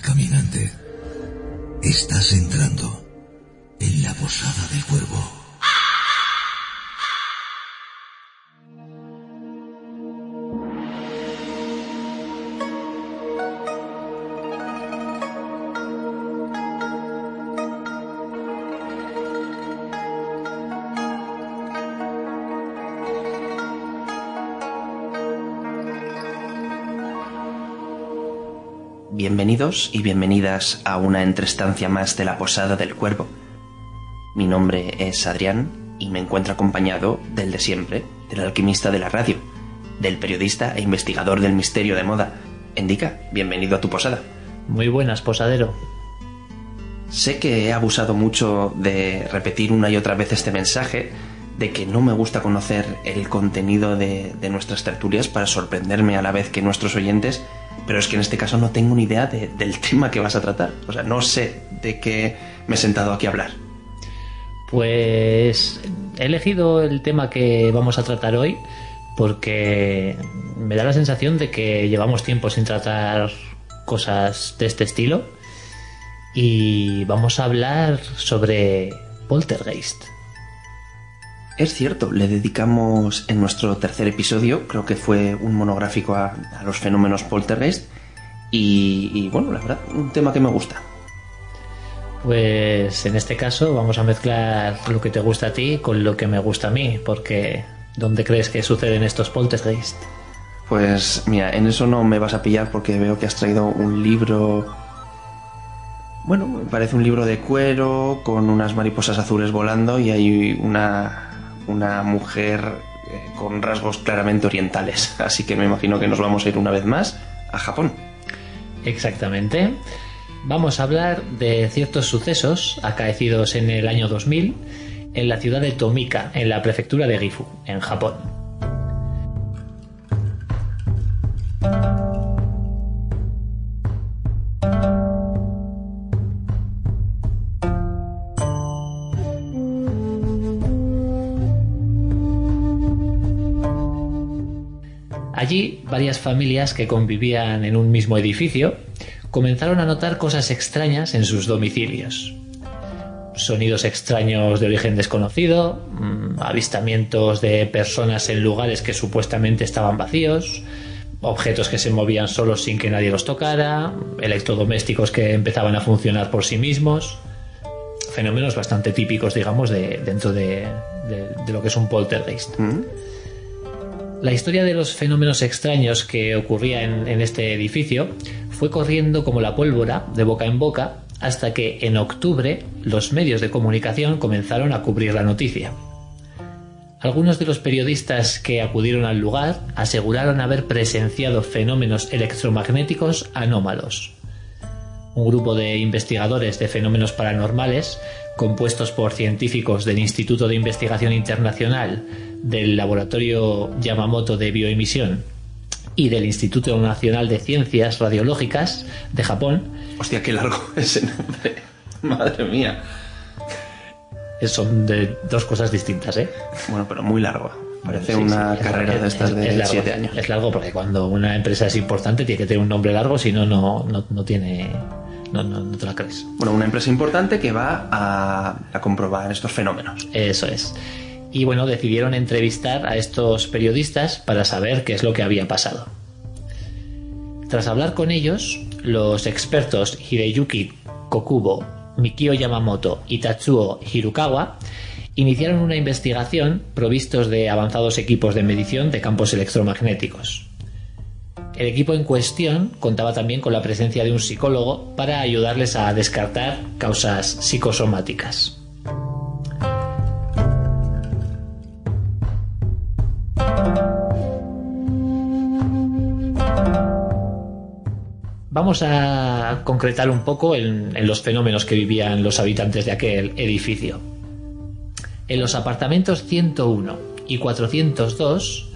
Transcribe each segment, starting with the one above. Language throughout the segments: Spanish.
Caminante. Estás entrando en la posada del cuervo. Bienvenidos y bienvenidas a una entrestancia más de la Posada del Cuervo. Mi nombre es Adrián y me encuentro acompañado del de siempre, del alquimista de la radio, del periodista e investigador del misterio de moda. Endica, bienvenido a tu posada. Muy buenas, posadero. Sé que he abusado mucho de repetir una y otra vez este mensaje, de que no me gusta conocer el contenido de, de nuestras tertulias para sorprenderme a la vez que nuestros oyentes pero es que en este caso no tengo ni idea de- del tema que vas a tratar. O sea, no sé de qué me he sentado aquí a hablar. Pues he elegido el tema que vamos a tratar hoy porque me da la sensación de que llevamos tiempo sin tratar cosas de este estilo y vamos a hablar sobre Poltergeist. Es cierto, le dedicamos en nuestro tercer episodio, creo que fue un monográfico a, a los fenómenos poltergeist. Y, y bueno, la verdad, un tema que me gusta. Pues en este caso vamos a mezclar lo que te gusta a ti con lo que me gusta a mí, porque ¿dónde crees que suceden estos poltergeist? Pues mira, en eso no me vas a pillar porque veo que has traído un libro. Bueno, parece un libro de cuero con unas mariposas azules volando y hay una, una mujer eh, con rasgos claramente orientales. Así que me imagino que nos vamos a ir una vez más a Japón. Exactamente. Vamos a hablar de ciertos sucesos acaecidos en el año 2000 en la ciudad de Tomika, en la prefectura de Gifu, en Japón. Allí, varias familias que convivían en un mismo edificio comenzaron a notar cosas extrañas en sus domicilios. Sonidos extraños de origen desconocido, mm, avistamientos de personas en lugares que supuestamente estaban vacíos, objetos que se movían solos sin que nadie los tocara, electrodomésticos que empezaban a funcionar por sí mismos, fenómenos bastante típicos, digamos, de, dentro de, lo que es un poltergeist. ¿Mm? La historia de los fenómenos extraños que ocurría en, en este edificio fue corriendo como la pólvora de boca en boca hasta que en octubre los medios de comunicación comenzaron a cubrir la noticia. Algunos de los periodistas que acudieron al lugar aseguraron haber presenciado fenómenos electromagnéticos anómalos. Un grupo de investigadores de fenómenos paranormales, compuestos por científicos del Instituto de Investigación Internacional, del Laboratorio Yamamoto de Bioemisión y del Instituto Nacional de Ciencias Radiológicas de Japón, Hostia, qué largo ese nombre. Madre mía. son de dos cosas distintas, ¿eh? Bueno, pero muy largo. Parece Sí, una sí, carrera es- de estas es- de es largo, 7 años. Es largo porque cuando una empresa es importante tiene que tener un nombre largo, si no, no, no tiene. No, no, no te la crees. Bueno, una empresa importante que va a, a comprobar estos fenómenos. Eso es. Y bueno, decidieron entrevistar a estos periodistas para saber qué es lo que había pasado. Tras hablar con ellos, los expertos Hideyuki Kokubo, Mikio Yamamoto y Tatsuo Hirukawa iniciaron una investigación provistos de avanzados equipos de medición de campos electromagnéticos. El equipo en cuestión contaba también con la presencia de un psicólogo para ayudarles a descartar causas psicosomáticas. Vamos a concretar un poco en, los fenómenos que vivían los habitantes de aquel edificio. En los apartamentos 101 y 402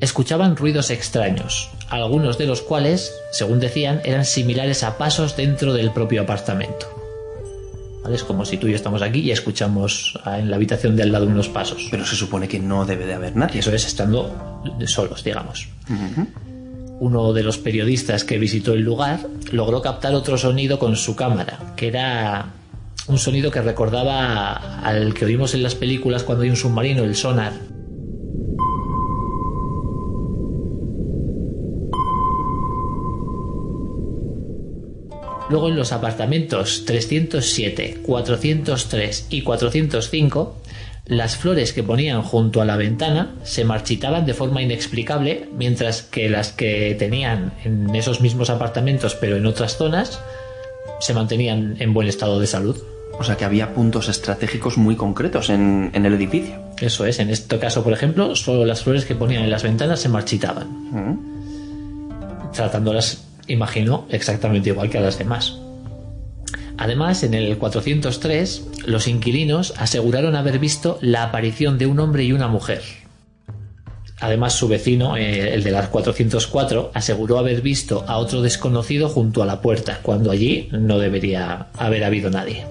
escuchaban ruidos extraños, algunos de los cuales, según decían, eran similares a pasos dentro del propio apartamento. ¿Vale? Es como si tú y yo estamos aquí y escuchamos en la habitación de al lado unos pasos. Pero se supone que no debe de haber nadie. eso es estando solos, digamos. Uno de los periodistas que visitó el lugar logró captar otro sonido con su cámara, que era un sonido que recordaba al que oímos en las películas cuando hay un submarino, el sonar. Luego en los apartamentos 307, 403 y 405, las flores que ponían junto a la ventana se marchitaban de forma inexplicable, mientras que las que tenían en esos mismos apartamentos, pero en otras zonas, se mantenían en buen estado de salud. O sea que había puntos estratégicos muy concretos en, el edificio. Eso es, en este caso, por ejemplo, solo las flores que ponían en las ventanas se marchitaban. Mm. Tratándolas imagino, exactamente igual que a las demás. Además, en el 403, los inquilinos aseguraron haber visto la aparición de un hombre y una mujer. Además, su vecino, eh, el de las 404, aseguró haber visto a otro desconocido junto a la puerta, cuando allí no debería haber habido nadie.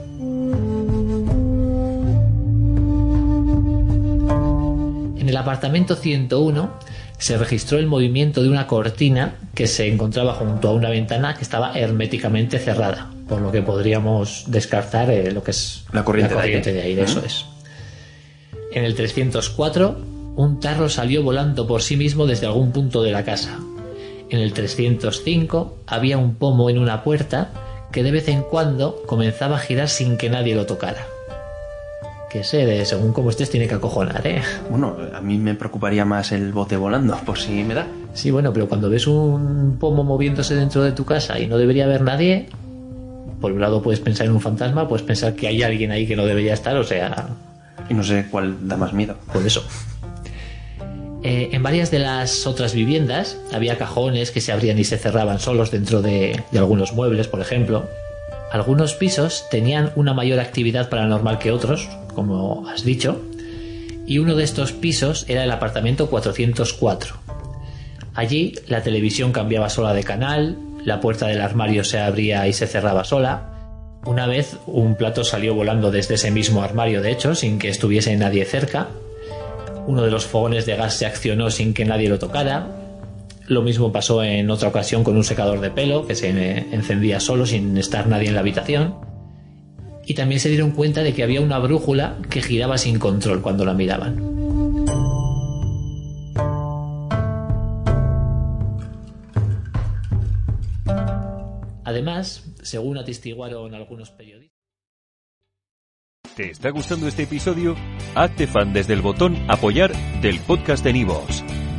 En el apartamento 101 se registró el movimiento de una cortina que se encontraba junto a una ventana que estaba herméticamente cerrada, por lo que podríamos descartar eh, lo que es la corriente, de aire. eso es. En el 304, un tarro salió volando por sí mismo desde algún punto de la casa. En el 305 había un pomo en una puerta que de vez en cuando comenzaba a girar sin que nadie lo tocara que sé, según como estés tiene que acojonar, ¿eh? Bueno, a mí me preocuparía más el bote volando, por si me da. Sí, bueno, pero cuando ves un pomo moviéndose dentro de tu casa y no debería haber nadie, por un lado puedes pensar en un fantasma, puedes pensar que hay alguien ahí que no debería estar, o sea... Y no sé cuál da más miedo. Por eso. Eh, en varias de las otras viviendas había cajones que se abrían y se cerraban solos dentro de, de algunos muebles, por ejemplo. Algunos pisos tenían una mayor actividad paranormal que otros, como has dicho, y uno de estos pisos era el apartamento 404. Allí la televisión cambiaba sola de canal, la puerta del armario se abría y se cerraba sola. Una vez un plato salió volando desde ese mismo armario, de hecho, sin que estuviese nadie cerca. Uno de los fogones de gas se accionó sin que nadie lo tocara. Lo mismo pasó en otra ocasión con un secador de pelo que se encendía solo sin estar nadie en la habitación y también se dieron cuenta de que había una brújula que giraba sin control cuando la miraban. Además, según atestiguaron algunos periodistas. ¿Te está gustando este episodio? Hazte fan desde el botón Apoyar del podcast de Nivos.